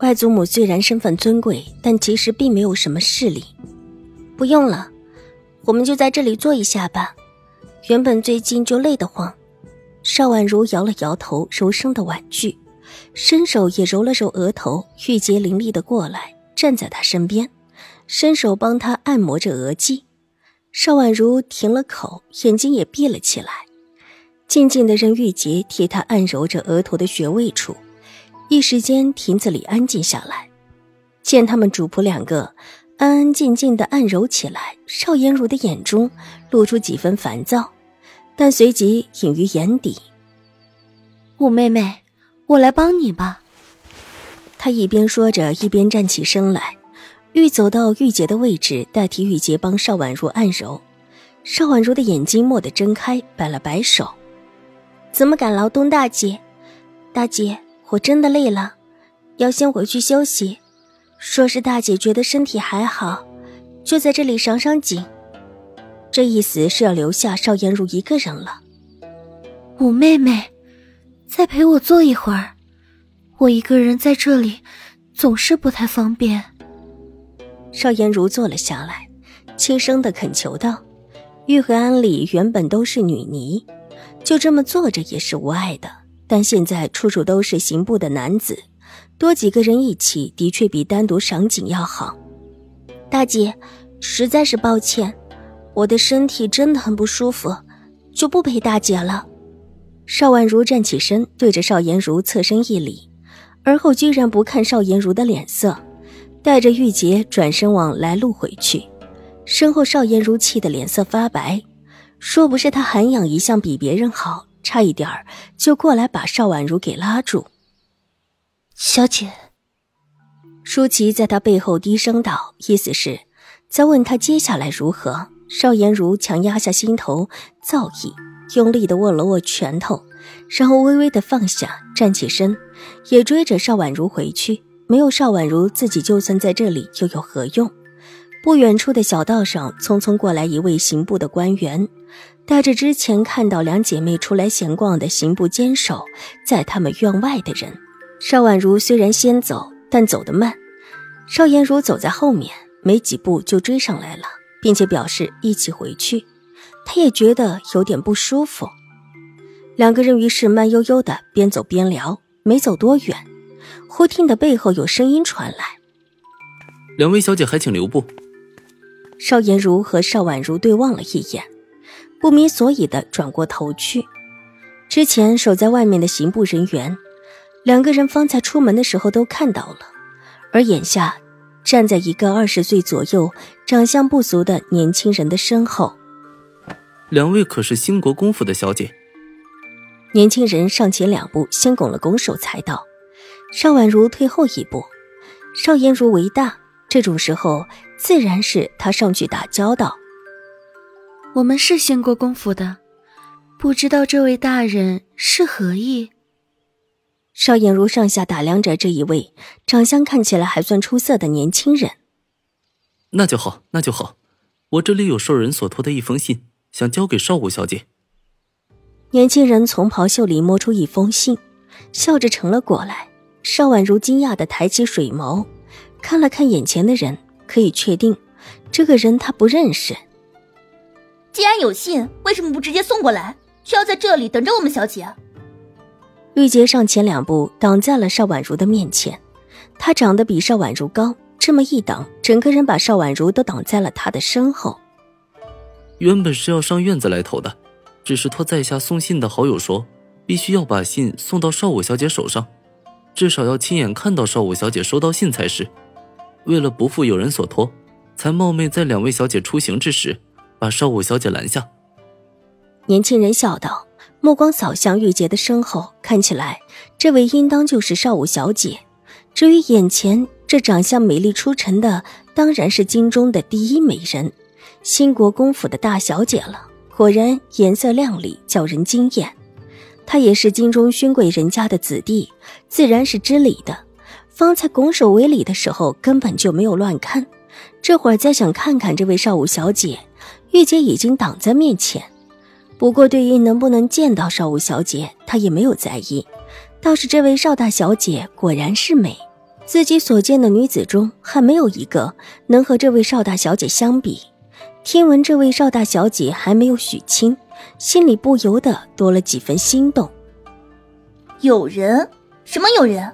外祖母虽然身份尊贵，但其实并没有什么势力。不用了，我们就在这里坐一下吧。原本最近就累得慌。邵婉如摇了摇头，柔声的婉拒，伸手也揉了揉额头。玉洁凌厉的过来，站在他身边，伸手帮他按摩着额际。邵婉如停了口，眼睛也闭了起来，静静的任玉洁替她按揉着额头的穴位处。一时间，亭子里安静下来。见他们主仆两个安安静静的按揉起来，邵颜如的眼中露出几分烦躁，但随即隐于眼底。五妹妹，我来帮你吧。他一边说着，一边站起身来，欲走到玉洁的位置，代替玉洁帮邵婉如按揉。邵婉如的眼睛蓦地睁开，摆了摆手：“怎么敢劳动大姐？大姐。”我真的累了，要先回去休息。说是大姐觉得身体还好，就在这里赏赏景。这意思是要留下邵颜如一个人了。五妹妹，再陪我坐一会儿，我一个人在这里总是不太方便。邵颜如坐了下来，轻声的恳求道：“玉和安里原本都是女尼，就这么坐着也是无碍的。”但现在处处都是刑部的男子，多几个人一起的确比单独赏景要好。大姐，实在是抱歉，我的身体真的很不舒服，就不陪大姐了。邵婉如站起身，对着邵颜如侧身一礼，而后居然不看邵颜如的脸色，带着玉洁转身往来路回去。身后邵颜如气得脸色发白，说不是她涵养一向比别人好。差一点儿就过来把邵婉如给拉住。小姐，舒淇在她背后低声道，意思是，在问她接下来如何。邵颜如强压下心头躁意，用力的握了握拳头，然后微微的放下，站起身，也追着邵婉如回去。没有邵婉如，自己就算在这里又有何用？不远处的小道上，匆匆过来一位刑部的官员。带着之前看到两姐妹出来闲逛的刑部监守在他们院外的人，邵婉如虽然先走，但走得慢。邵颜如走在后面，没几步就追上来了，并且表示一起回去。他也觉得有点不舒服。两个人于是慢悠悠的边走边聊，没走多远，忽听得背后有声音传来：“两位小姐还请留步。”邵颜如和邵婉如对望了一眼。不明所以的转过头去，之前守在外面的刑部人员，两个人方才出门的时候都看到了，而眼下站在一个二十岁左右、长相不俗的年轻人的身后。两位可是兴国公府的小姐？年轻人上前两步，先拱了拱手，才道：“邵婉如退后一步，邵颜如为大，这种时候自然是他上去打交道。”我们是兴国公府的，不知道这位大人是何意。邵颜如上下打量着这一位长相看起来还算出色的年轻人。那就好，那就好。我这里有受人所托的一封信，想交给邵武小姐。年轻人从袍袖里摸出一封信，笑着呈了过来。邵婉如惊讶的抬起水眸，看了看眼前的人，可以确定，这个人他不认识。既然有信，为什么不直接送过来，却要在这里等着我们小姐？玉洁上前两步，挡在了邵婉如的面前。她长得比邵婉如高，这么一挡，整个人把邵婉如都挡在了她的身后。原本是要上院子来投的，只是托在下送信的好友说，必须要把信送到邵武小姐手上，至少要亲眼看到邵武小姐收到信才是。为了不负友人所托，才冒昧在两位小姐出行之时。把邵武小姐拦下。年轻人笑道，目光扫向玉洁的身后，看起来这位应当就是邵武小姐。至于眼前这长相美丽出尘的，当然是京中的第一美人，新国公府的大小姐了。果然颜色亮丽，叫人惊艳。她也是京中勋贵人家的子弟，自然是知礼的。方才拱手为礼的时候，根本就没有乱看。这会儿再想看看这位少武小姐，玉洁已经挡在面前。不过对于能不能见到少武小姐，她也没有在意。倒是这位邵大小姐果然是美。自己所见的女子中，还没有一个能和这位邵大小姐相比。听闻这位邵大小姐还没有许亲，心里不由得多了几分心动。有人？什么有人？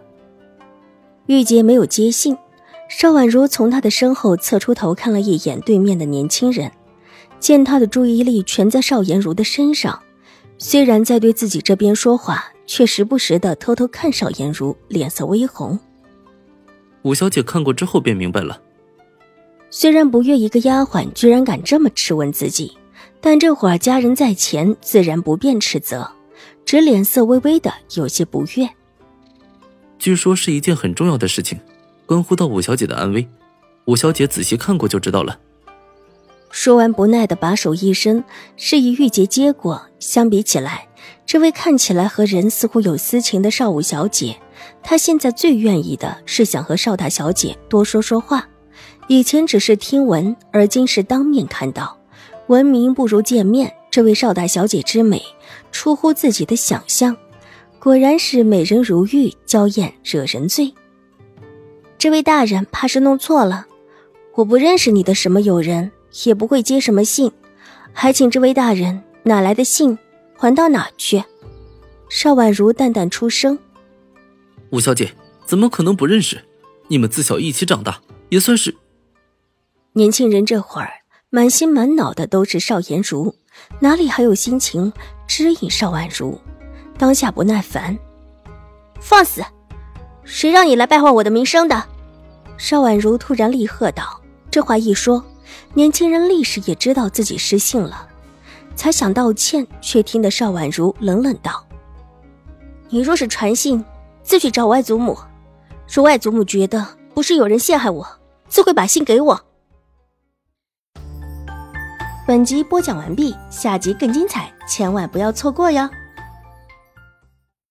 玉洁没有接信，邵婉如从他的身后侧出头看了一眼对面的年轻人，见他的注意力全在邵颜如的身上，虽然在对自己这边说话，却时不时的偷偷看邵颜如，脸色微红。五小姐看过之后便明白了。虽然不悦一个丫鬟居然敢这么质问自己，但这会儿家人在前，自然不便斥责，只脸色微微的有些不悦。据说是一件很重要的事情，关乎到五小姐的安危。五小姐仔细看过就知道了。说完，不耐的把手一伸，示意玉洁接过。相比起来，这位看起来和人似乎有私情的少武小姐。她现在最愿意的是想和邵大小姐多说说话。以前只是听闻，而今是当面看到。闻名不如见面，这位邵大小姐之美出乎自己的想象，果然是美人如玉，娇艳惹人醉。这位大人怕是弄错了，我不认识你的什么友人，也不会接什么信，还请这位大人哪来的信，还到哪去？邵婉如淡淡出声。五小姐怎么可能不认识？你们自小一起长大，也算是。年轻人这会儿满心满脑的都是邵颜如，哪里还有心情指引邵婉如？当下不耐烦，放肆！谁让你来败坏我的名声的？邵婉如突然厉喝道。这话一说，年轻人立时也知道自己失信了，才想道歉，却听得邵婉如冷冷道：“你若是传信。”自去找外祖母，若外祖母觉得不是有人陷害我，自会把信给我。本集播讲完毕，下集更精彩，千万不要错过哟。